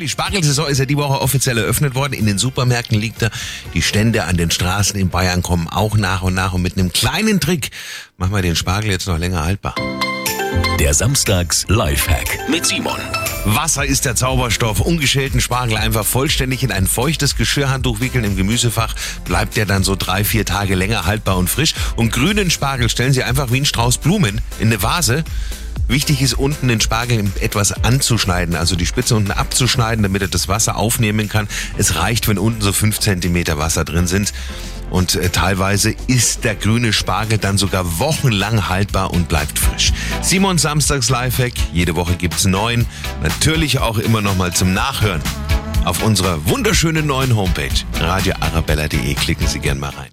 Die Spargelsaison ist ja die Woche offiziell eröffnet worden. In den Supermärkten liegt er. Die Stände an den Straßen in Bayern kommen auch nach und nach. Und mit einem kleinen Trick machen wir den Spargel jetzt noch länger haltbar. Der Samstags Lifehack mit Simon. Wasser ist der Zauberstoff. Ungeschälten Spargel einfach vollständig in ein feuchtes Geschirrhandtuch wickeln im Gemüsefach. Bleibt der dann so drei, vier Tage länger haltbar und frisch. Und grünen Spargel stellen Sie einfach wie ein Strauß Blumen in eine Vase. Wichtig ist unten den Spargel etwas anzuschneiden, also die Spitze unten abzuschneiden, damit er das Wasser aufnehmen kann. Es reicht, wenn unten so fünf Zentimeter Wasser drin sind. Und äh, teilweise ist der grüne Spargel dann sogar wochenlang haltbar und bleibt frisch. Simon Samstags Lifehack, jede Woche gibt's neun. Natürlich auch immer noch mal zum Nachhören. Auf unserer wunderschönen neuen Homepage radioarabella.de klicken Sie gern mal rein.